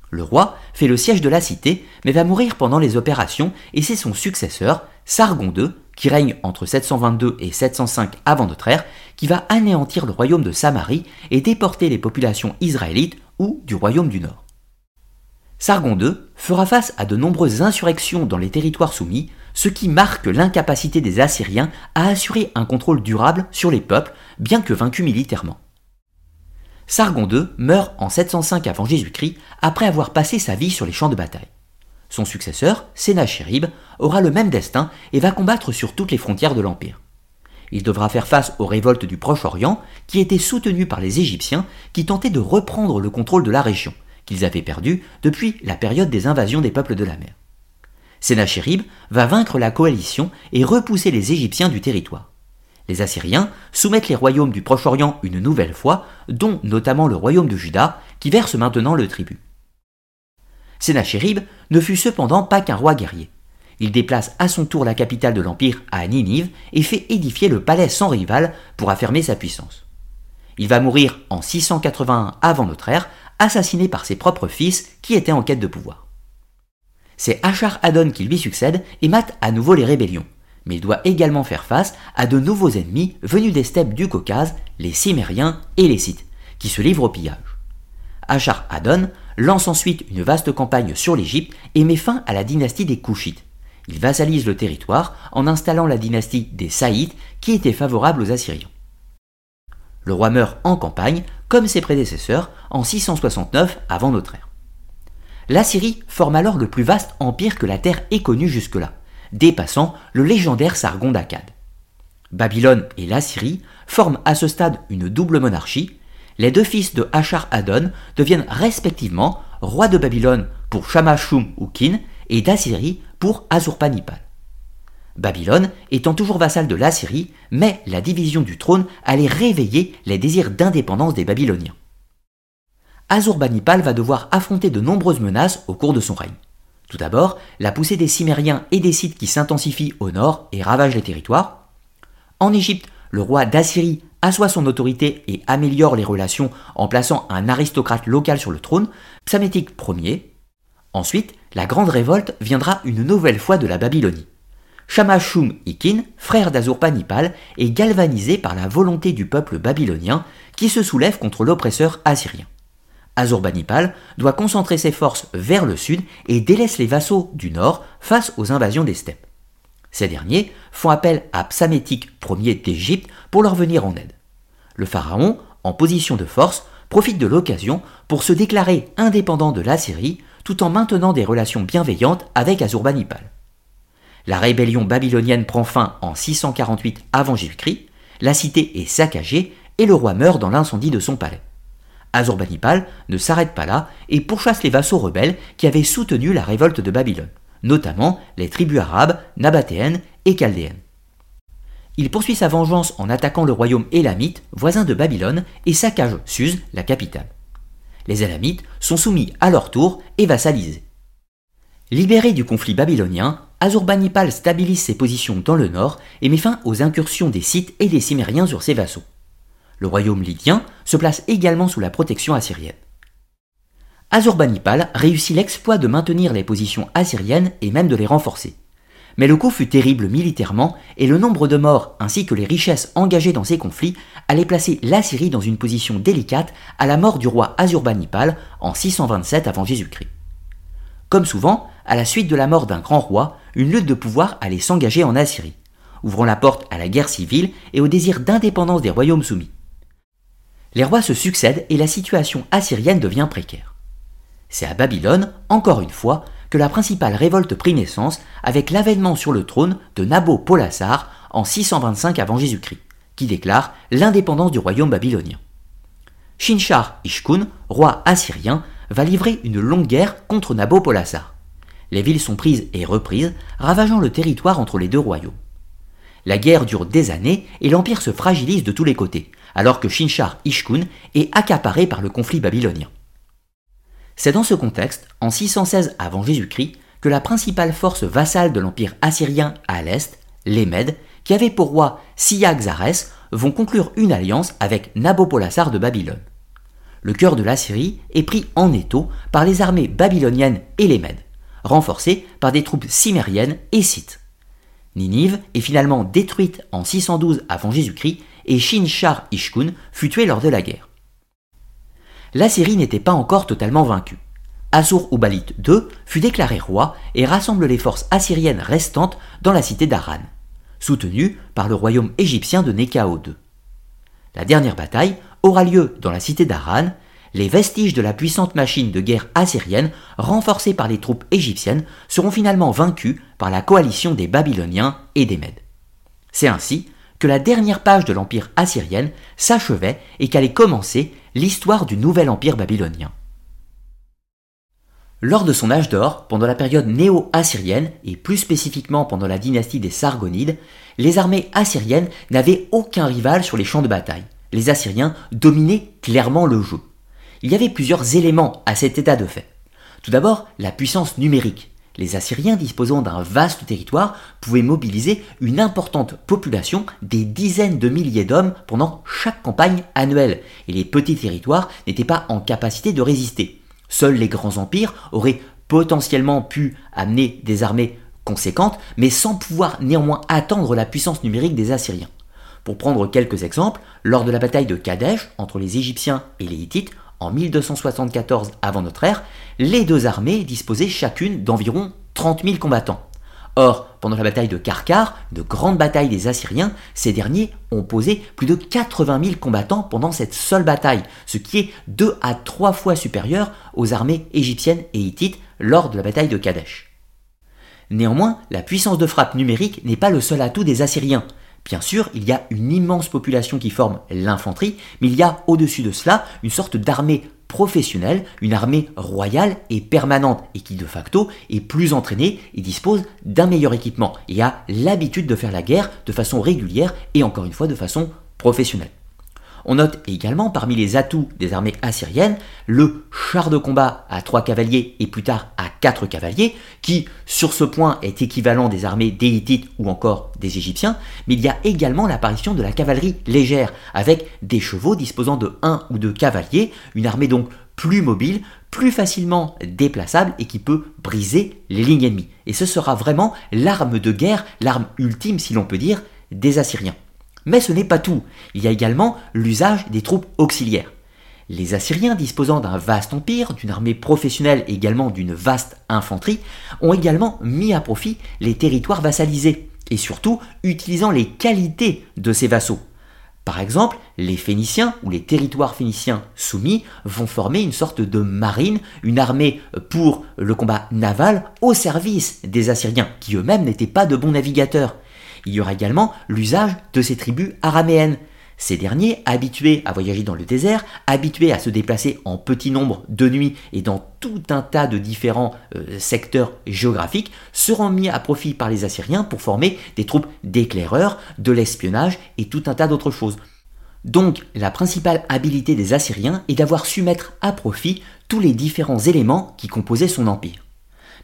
Le roi fait le siège de la cité, mais va mourir pendant les opérations et c'est son successeur, Sargon II, qui règne entre 722 et 705 avant notre ère, qui va anéantir le royaume de Samarie et déporter les populations israélites ou du royaume du Nord. Sargon II fera face à de nombreuses insurrections dans les territoires soumis, ce qui marque l'incapacité des Assyriens à assurer un contrôle durable sur les peuples, bien que vaincus militairement. Sargon II meurt en 705 avant Jésus-Christ après avoir passé sa vie sur les champs de bataille. Son successeur, Sénachérib, aura le même destin et va combattre sur toutes les frontières de l'Empire. Il devra faire face aux révoltes du Proche-Orient, qui étaient soutenues par les Égyptiens, qui tentaient de reprendre le contrôle de la région, qu'ils avaient perdu depuis la période des invasions des peuples de la mer. Sénachérib va vaincre la coalition et repousser les Égyptiens du territoire. Les Assyriens soumettent les royaumes du Proche-Orient une nouvelle fois, dont notamment le royaume de Juda, qui verse maintenant le tribut. Sénachérib ne fut cependant pas qu'un roi guerrier. Il déplace à son tour la capitale de l'Empire à Ninive et fait édifier le palais sans rival pour affirmer sa puissance. Il va mourir en 681 avant notre ère, assassiné par ses propres fils qui étaient en quête de pouvoir. C'est Achar Adon qui lui succède et mate à nouveau les rébellions, mais il doit également faire face à de nouveaux ennemis venus des steppes du Caucase, les Cimériens et les Scythes, qui se livrent au pillage. Achar Adon lance ensuite une vaste campagne sur l'Égypte et met fin à la dynastie des Couchites. Il vassalise le territoire en installant la dynastie des Saïdes qui était favorable aux Assyriens. Le roi meurt en campagne, comme ses prédécesseurs, en 669 avant notre ère. L'Assyrie forme alors le plus vaste empire que la Terre ait connu jusque-là, dépassant le légendaire Sargon d'Akkad. Babylone et l'Assyrie forment à ce stade une double monarchie, les deux fils de Achar Adon deviennent respectivement rois de Babylone pour Shamashum ou Kin et d'Assyrie pour Azurpanipal. Babylone étant toujours vassale de l'Assyrie, mais la division du trône allait réveiller les désirs d'indépendance des Babyloniens. Azurbanipal va devoir affronter de nombreuses menaces au cours de son règne. Tout d'abord, la poussée des Cimériens et des Scythes qui s'intensifie au nord et ravage les territoires. En Égypte, le roi d'Assyrie assoit son autorité et améliore les relations en plaçant un aristocrate local sur le trône, Psamétique Ier. Ensuite, la grande révolte viendra une nouvelle fois de la Babylonie. Shamashum Ikin, frère d'Azurbanipal, est galvanisé par la volonté du peuple babylonien qui se soulève contre l'oppresseur assyrien. Azurbanipal doit concentrer ses forces vers le sud et délaisse les vassaux du nord face aux invasions des steppes. Ces derniers font appel à Psamétique Ier d'Égypte pour leur venir en aide. Le pharaon, en position de force, profite de l'occasion pour se déclarer indépendant de l'Assyrie tout en maintenant des relations bienveillantes avec Azurbanipal. La rébellion babylonienne prend fin en 648 avant Jésus-Christ, la cité est saccagée et le roi meurt dans l'incendie de son palais. Azurbanipal ne s'arrête pas là et pourchasse les vassaux rebelles qui avaient soutenu la révolte de Babylone, notamment les tribus arabes, nabatéennes et chaldéennes. Il poursuit sa vengeance en attaquant le royaume élamite, voisin de Babylone, et saccage Suse, la capitale. Les Élamites sont soumis à leur tour et vassalisés. Libéré du conflit babylonien, Azurbanipal stabilise ses positions dans le nord et met fin aux incursions des Scythes et des Cimériens sur ses vassaux. Le royaume lydien se place également sous la protection assyrienne. Azurbanipal réussit l'exploit de maintenir les positions assyriennes et même de les renforcer. Mais le coup fut terrible militairement et le nombre de morts ainsi que les richesses engagées dans ces conflits allaient placer l'Assyrie dans une position délicate à la mort du roi Azurbanipal en 627 avant Jésus-Christ. Comme souvent, à la suite de la mort d'un grand roi, une lutte de pouvoir allait s'engager en Assyrie, ouvrant la porte à la guerre civile et au désir d'indépendance des royaumes soumis. Les rois se succèdent et la situation assyrienne devient précaire. C'est à Babylone, encore une fois, que la principale révolte prit naissance avec l'avènement sur le trône de Nabopolassar en 625 avant Jésus-Christ, qui déclare l'indépendance du royaume babylonien. Shinshar Ishkun, roi assyrien, va livrer une longue guerre contre Nabopolassar. Les villes sont prises et reprises, ravageant le territoire entre les deux royaumes. La guerre dure des années et l'empire se fragilise de tous les côtés, alors que Shinshar Ishkun est accaparé par le conflit babylonien. C'est dans ce contexte, en 616 avant Jésus-Christ, que la principale force vassale de l'empire assyrien à l'est, les Mèdes, qui avaient pour roi Siagzares, vont conclure une alliance avec Nabopolassar de Babylone. Le cœur de l'Assyrie est pris en étau par les armées babyloniennes et les Mèdes, renforcées par des troupes cimériennes et scythes. Ninive est finalement détruite en 612 avant Jésus-Christ et Shinshar Ishkun fut tué lors de la guerre. L'Assyrie n'était pas encore totalement vaincue. Assur-Ubalit II fut déclaré roi et rassemble les forces assyriennes restantes dans la cité d'Aran, soutenue par le royaume égyptien de Nekao II. La dernière bataille aura lieu dans la cité d'Aran, les vestiges de la puissante machine de guerre assyrienne, renforcée par les troupes égyptiennes, seront finalement vaincus par la coalition des Babyloniens et des Mèdes. C'est ainsi que la dernière page de l'empire assyrien s'achevait et qu'allait commencer l'histoire du nouvel empire babylonien. Lors de son âge d'or, pendant la période néo-assyrienne, et plus spécifiquement pendant la dynastie des Sargonides, les armées assyriennes n'avaient aucun rival sur les champs de bataille. Les Assyriens dominaient clairement le jeu. Il y avait plusieurs éléments à cet état de fait. Tout d'abord, la puissance numérique les Assyriens disposant d'un vaste territoire pouvaient mobiliser une importante population, des dizaines de milliers d'hommes pendant chaque campagne annuelle, et les petits territoires n'étaient pas en capacité de résister. Seuls les grands empires auraient potentiellement pu amener des armées conséquentes, mais sans pouvoir néanmoins attendre la puissance numérique des Assyriens. Pour prendre quelques exemples, lors de la bataille de Kadesh entre les Égyptiens et les Hittites, en 1274 avant notre ère, les deux armées disposaient chacune d'environ 30 000 combattants. Or, pendant la bataille de Karkar, de grande bataille des Assyriens, ces derniers ont posé plus de 80 000 combattants pendant cette seule bataille, ce qui est deux à trois fois supérieur aux armées égyptiennes et hittites lors de la bataille de Kadesh. Néanmoins, la puissance de frappe numérique n'est pas le seul atout des Assyriens. Bien sûr, il y a une immense population qui forme l'infanterie, mais il y a au-dessus de cela une sorte d'armée professionnelle, une armée royale et permanente et qui de facto est plus entraînée et dispose d'un meilleur équipement et a l'habitude de faire la guerre de façon régulière et encore une fois de façon professionnelle. On note également parmi les atouts des armées assyriennes le char de combat à 3 cavaliers et plus tard à 4 cavaliers, qui sur ce point est équivalent des armées des ou encore des Égyptiens, mais il y a également l'apparition de la cavalerie légère, avec des chevaux disposant de 1 ou 2 cavaliers, une armée donc plus mobile, plus facilement déplaçable et qui peut briser les lignes ennemies. Et ce sera vraiment l'arme de guerre, l'arme ultime si l'on peut dire, des Assyriens. Mais ce n'est pas tout. Il y a également l'usage des troupes auxiliaires. Les Assyriens, disposant d'un vaste empire, d'une armée professionnelle et également d'une vaste infanterie, ont également mis à profit les territoires vassalisés, et surtout utilisant les qualités de ces vassaux. Par exemple, les Phéniciens ou les territoires phéniciens soumis vont former une sorte de marine, une armée pour le combat naval au service des Assyriens, qui eux-mêmes n'étaient pas de bons navigateurs. Il y aura également l'usage de ces tribus araméennes. Ces derniers, habitués à voyager dans le désert, habitués à se déplacer en petit nombre de nuit et dans tout un tas de différents euh, secteurs géographiques, seront mis à profit par les Assyriens pour former des troupes d'éclaireurs, de l'espionnage et tout un tas d'autres choses. Donc la principale habilité des Assyriens est d'avoir su mettre à profit tous les différents éléments qui composaient son empire.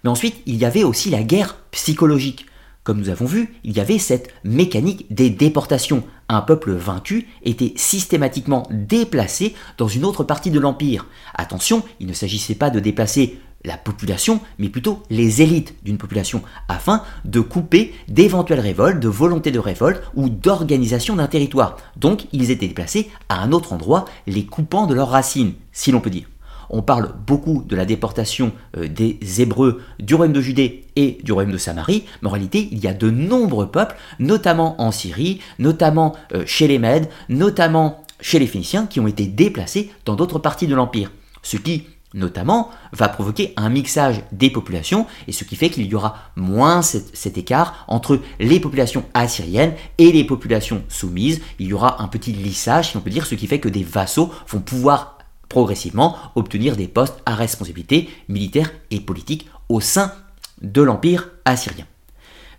Mais ensuite, il y avait aussi la guerre psychologique. Comme nous avons vu, il y avait cette mécanique des déportations. Un peuple vaincu était systématiquement déplacé dans une autre partie de l'Empire. Attention, il ne s'agissait pas de déplacer la population, mais plutôt les élites d'une population, afin de couper d'éventuelles révoltes, de volontés de révolte ou d'organisation d'un territoire. Donc ils étaient déplacés à un autre endroit, les coupant de leurs racines, si l'on peut dire on parle beaucoup de la déportation euh, des Hébreux du royaume de Judée et du royaume de Samarie, mais en réalité, il y a de nombreux peuples, notamment en Syrie, notamment euh, chez les Mèdes, notamment chez les Phéniciens, qui ont été déplacés dans d'autres parties de l'Empire. Ce qui, notamment, va provoquer un mixage des populations, et ce qui fait qu'il y aura moins cet, cet, écart entre les populations assyriennes et les populations soumises. Il y aura un petit lissage, si on peut dire, ce qui fait que des vassaux vont pouvoir progressivement obtenir des postes à responsabilité militaire et politique au sein de l'Empire assyrien.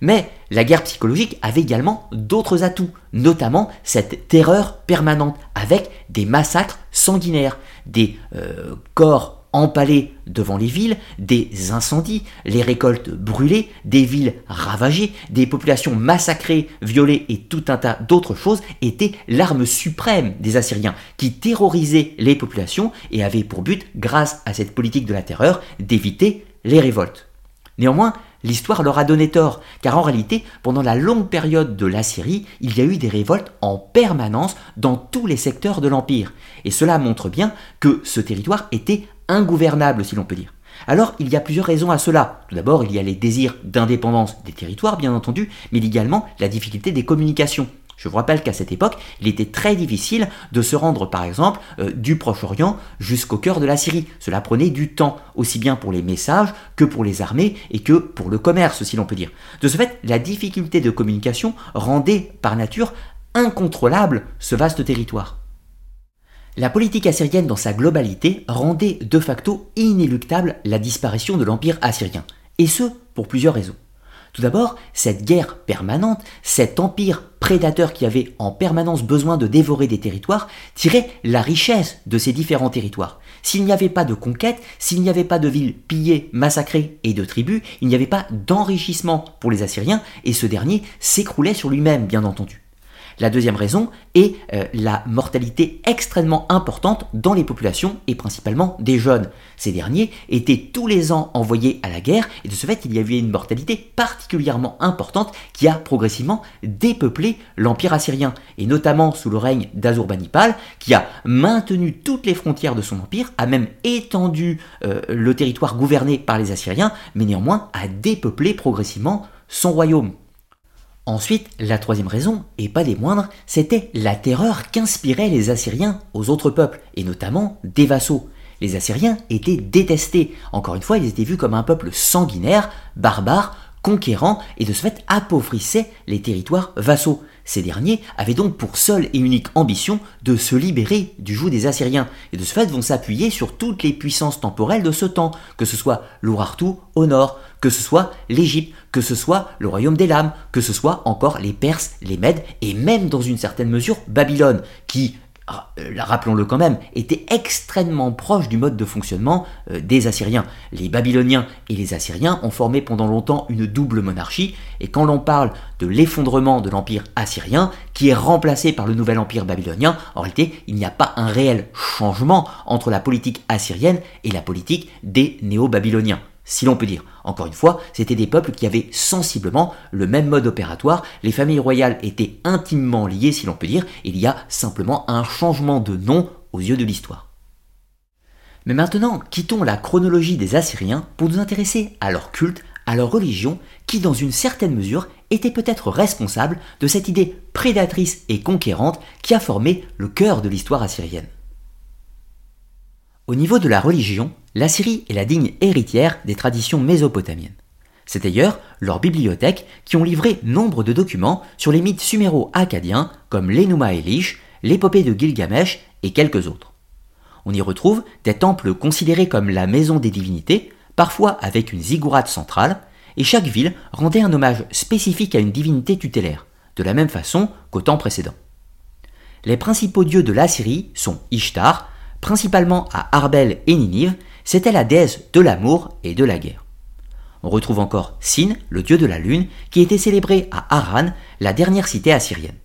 Mais la guerre psychologique avait également d'autres atouts, notamment cette terreur permanente avec des massacres sanguinaires, des euh, corps empalés devant les villes, des incendies, les récoltes brûlées, des villes ravagées, des populations massacrées, violées et tout un tas d'autres choses étaient l'arme suprême des Assyriens qui terrorisaient les populations et avaient pour but, grâce à cette politique de la terreur, d'éviter les révoltes. Néanmoins, l'histoire leur a donné tort, car en réalité, pendant la longue période de l'Assyrie, il y a eu des révoltes en permanence dans tous les secteurs de l'Empire. Et cela montre bien que ce territoire était ingouvernable, si l'on peut dire. Alors, il y a plusieurs raisons à cela. Tout d'abord, il y a les désirs d'indépendance des territoires, bien entendu, mais également la difficulté des communications. Je vous rappelle qu'à cette époque, il était très difficile de se rendre, par exemple, euh, du Proche-Orient jusqu'au cœur de la Syrie. Cela prenait du temps, aussi bien pour les messages que pour les armées et que pour le commerce, si l'on peut dire. De ce fait, la difficulté de communication rendait par nature incontrôlable ce vaste territoire. La politique assyrienne dans sa globalité rendait de facto inéluctable la disparition de l'empire assyrien, et ce pour plusieurs raisons. Tout d'abord, cette guerre permanente, cet empire prédateur qui avait en permanence besoin de dévorer des territoires, tirait la richesse de ces différents territoires. S'il n'y avait pas de conquête, s'il n'y avait pas de villes pillées, massacrées et de tribus, il n'y avait pas d'enrichissement pour les Assyriens, et ce dernier s'écroulait sur lui-même, bien entendu. La deuxième raison est euh, la mortalité extrêmement importante dans les populations et principalement des jeunes. Ces derniers étaient tous les ans envoyés à la guerre et de ce fait il y avait une mortalité particulièrement importante qui a progressivement dépeuplé l'empire assyrien et notamment sous le règne d'Azurbanipal qui a maintenu toutes les frontières de son empire, a même étendu euh, le territoire gouverné par les Assyriens mais néanmoins a dépeuplé progressivement son royaume. Ensuite, la troisième raison, et pas des moindres, c'était la terreur qu'inspiraient les Assyriens aux autres peuples, et notamment des vassaux. Les Assyriens étaient détestés. Encore une fois, ils étaient vus comme un peuple sanguinaire, barbare, conquérant, et de ce fait appauvrissaient les territoires vassaux. ces derniers avaient donc pour seule et unique ambition de se libérer du joug des Assyriens, et de ce fait vont s'appuyer sur toutes les puissances temporelles de ce temps, que ce soit l'Urartu au nord, que ce soit l'Égypte, que ce soit le royaume des lames, que ce soit encore les Perses, les Mèdes, et même dans une certaine mesure Babylone, qui ah, euh, rappelons-le quand même, était extrêmement proche du mode de fonctionnement euh, des Assyriens. Les Babyloniens et les Assyriens ont formé pendant longtemps une double monarchie, et quand l'on parle de l'effondrement de l'empire assyrien, qui est remplacé par le nouvel empire babylonien, en réalité, il n'y a pas un réel changement entre la politique assyrienne et la politique des néo-babyloniens si l'on peut dire. Encore une fois, c'étaient des peuples qui avaient sensiblement le même mode opératoire, les familles royales étaient intimement liées, si l'on peut dire, il y a simplement un changement de nom aux yeux de l'histoire. Mais maintenant, quittons la chronologie des Assyriens pour nous intéresser à leur culte, à leur religion, qui dans une certaine mesure était peut-être responsable de cette idée prédatrice et conquérante qui a formé le cœur de l'histoire assyrienne. Au niveau de la religion, la Syrie est la digne héritière des traditions mésopotamiennes. C'est d'ailleurs leurs bibliothèques qui ont livré nombre de documents sur les mythes suméro-acadiens comme l'Enuma Elish, l'épopée de Gilgamesh et quelques autres. On y retrouve des temples considérés comme la maison des divinités, parfois avec une ziggourate centrale, et chaque ville rendait un hommage spécifique à une divinité tutélaire, de la même façon qu'au temps précédent. Les principaux dieux de l'Assyrie sont Ishtar, principalement à Arbel et Ninive, c'était la déesse de l'amour et de la guerre. On retrouve encore Sin, le dieu de la lune, qui était célébré à Haran, la dernière cité assyrienne.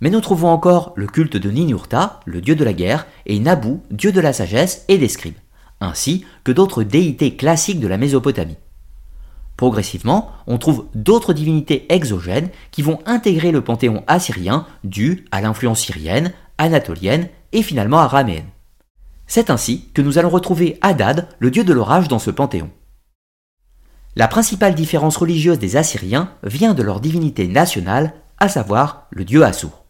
Mais nous trouvons encore le culte de Ninurta, le dieu de la guerre, et Nabu, dieu de la sagesse et des scribes, ainsi que d'autres déités classiques de la Mésopotamie. Progressivement, on trouve d'autres divinités exogènes qui vont intégrer le panthéon assyrien dû à l'influence syrienne, anatolienne et finalement araméenne. C'est ainsi que nous allons retrouver Hadad, le dieu de l'orage, dans ce panthéon. La principale différence religieuse des Assyriens vient de leur divinité nationale, à savoir le dieu Assur.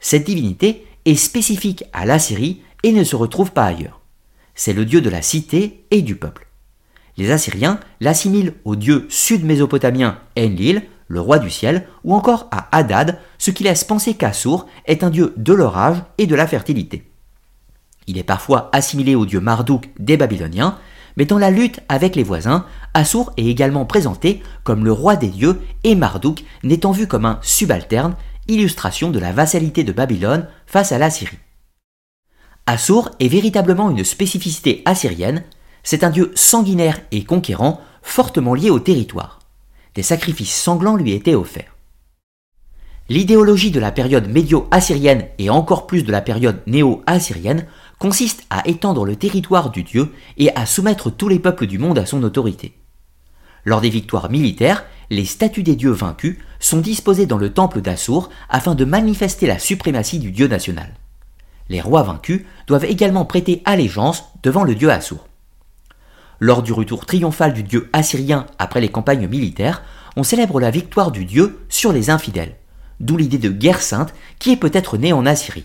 Cette divinité est spécifique à l'Assyrie et ne se retrouve pas ailleurs. C'est le dieu de la cité et du peuple. Les Assyriens l'assimilent au dieu sud-mésopotamien Enlil, le roi du ciel, ou encore à Hadad, ce qui laisse penser qu'Assur est un dieu de l'orage et de la fertilité. Il est parfois assimilé au dieu Marduk des Babyloniens, mais dans la lutte avec les voisins, Assur est également présenté comme le roi des dieux et Marduk n'étant vu comme un subalterne, illustration de la vassalité de Babylone face à la Syrie. Assur est véritablement une spécificité assyrienne, c'est un dieu sanguinaire et conquérant, fortement lié au territoire. Des sacrifices sanglants lui étaient offerts. L'idéologie de la période médio-assyrienne et encore plus de la période néo-assyrienne consiste à étendre le territoire du dieu et à soumettre tous les peuples du monde à son autorité. Lors des victoires militaires, les statues des dieux vaincus sont disposées dans le temple d'Assur afin de manifester la suprématie du dieu national. Les rois vaincus doivent également prêter allégeance devant le dieu Assur. Lors du retour triomphal du dieu assyrien après les campagnes militaires, on célèbre la victoire du dieu sur les infidèles, d'où l'idée de guerre sainte qui est peut-être née en Assyrie.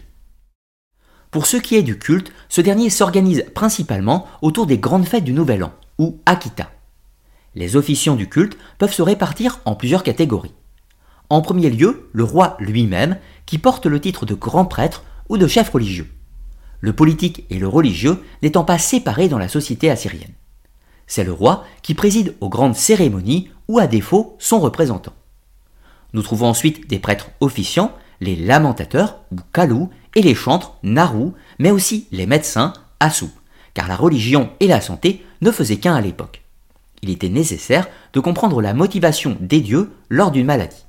Pour ce qui est du culte, ce dernier s'organise principalement autour des grandes fêtes du Nouvel An, ou Akita. Les officiants du culte peuvent se répartir en plusieurs catégories. En premier lieu, le roi lui-même, qui porte le titre de grand prêtre ou de chef religieux. Le politique et le religieux n'étant pas séparés dans la société assyrienne. C'est le roi qui préside aux grandes cérémonies ou à défaut son représentant. Nous trouvons ensuite des prêtres officiants, les lamentateurs ou kalou et les chantres, Naru, mais aussi les médecins, Asu, car la religion et la santé ne faisaient qu'un à l'époque. Il était nécessaire de comprendre la motivation des dieux lors d'une maladie.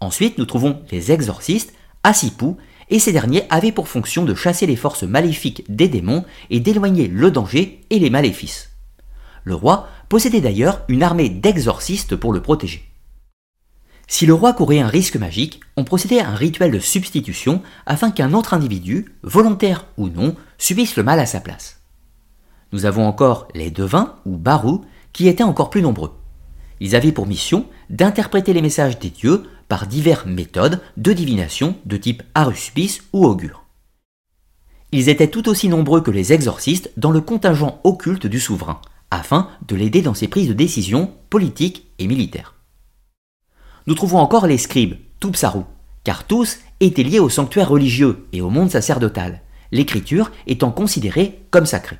Ensuite, nous trouvons les exorcistes, Asipu, et ces derniers avaient pour fonction de chasser les forces maléfiques des démons et d'éloigner le danger et les maléfices. Le roi possédait d'ailleurs une armée d'exorcistes pour le protéger. Si le roi courait un risque magique, on procédait à un rituel de substitution afin qu'un autre individu, volontaire ou non, subisse le mal à sa place. Nous avons encore les devins ou barous qui étaient encore plus nombreux. Ils avaient pour mission d'interpréter les messages des dieux par diverses méthodes de divination de type aruspice ou augure. Ils étaient tout aussi nombreux que les exorcistes dans le contingent occulte du souverain, afin de l'aider dans ses prises de décision politiques et militaires. Nous trouvons encore les scribes, Tupsaru, car tous étaient liés au sanctuaire religieux et au monde sacerdotal, l'écriture étant considérée comme sacrée.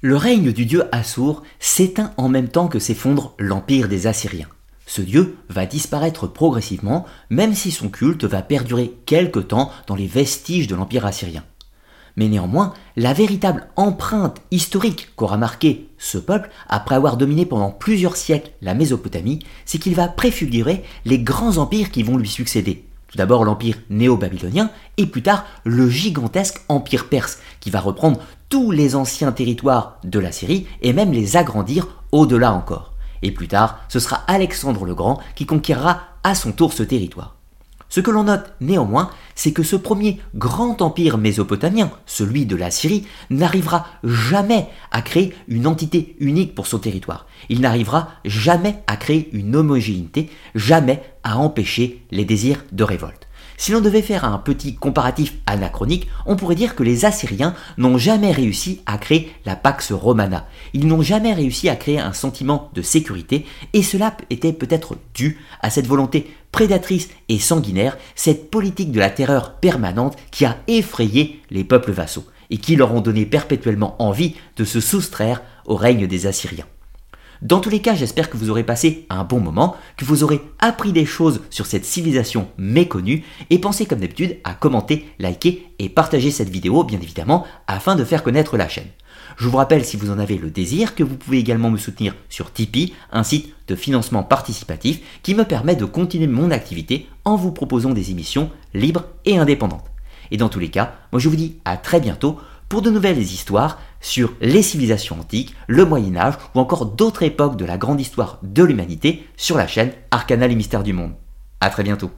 Le règne du dieu Assur s'éteint en même temps que s'effondre l'empire des Assyriens. Ce dieu va disparaître progressivement, même si son culte va perdurer quelque temps dans les vestiges de l'empire assyrien. Mais néanmoins, la véritable empreinte historique qu'aura marqué ce peuple, après avoir dominé pendant plusieurs siècles la Mésopotamie, c'est qu'il va préfigurer les grands empires qui vont lui succéder. Tout d'abord l'empire néo-babylonien, et plus tard le gigantesque empire perse, qui va reprendre tous les anciens territoires de la Syrie et même les agrandir au-delà encore. Et plus tard, ce sera Alexandre le Grand qui conquérera à son tour ce territoire. Ce que l'on note néanmoins, c'est que ce premier grand empire mésopotamien, celui de la Syrie, n'arrivera jamais à créer une entité unique pour son territoire. Il n'arrivera jamais à créer une homogénéité, jamais à empêcher les désirs de révolte. Si l'on devait faire un petit comparatif anachronique, on pourrait dire que les Assyriens n'ont jamais réussi à créer la Pax Romana. Ils n'ont jamais réussi à créer un sentiment de sécurité, et cela était peut-être dû à cette volonté prédatrice et sanguinaire, cette politique de la terreur permanente qui a effrayé les peuples vassaux, et qui leur ont donné perpétuellement envie de se soustraire au règne des Assyriens. Dans tous les cas, j'espère que vous aurez passé un bon moment, que vous aurez appris des choses sur cette civilisation méconnue, et pensez comme d'habitude à commenter, liker et partager cette vidéo, bien évidemment, afin de faire connaître la chaîne. Je vous rappelle, si vous en avez le désir, que vous pouvez également me soutenir sur Tipeee, un site de financement participatif qui me permet de continuer mon activité en vous proposant des émissions libres et indépendantes. Et dans tous les cas, moi je vous dis à très bientôt pour de nouvelles histoires sur les civilisations antiques, le Moyen Âge ou encore d'autres époques de la grande histoire de l'humanité sur la chaîne Arcana les mystères du monde. A très bientôt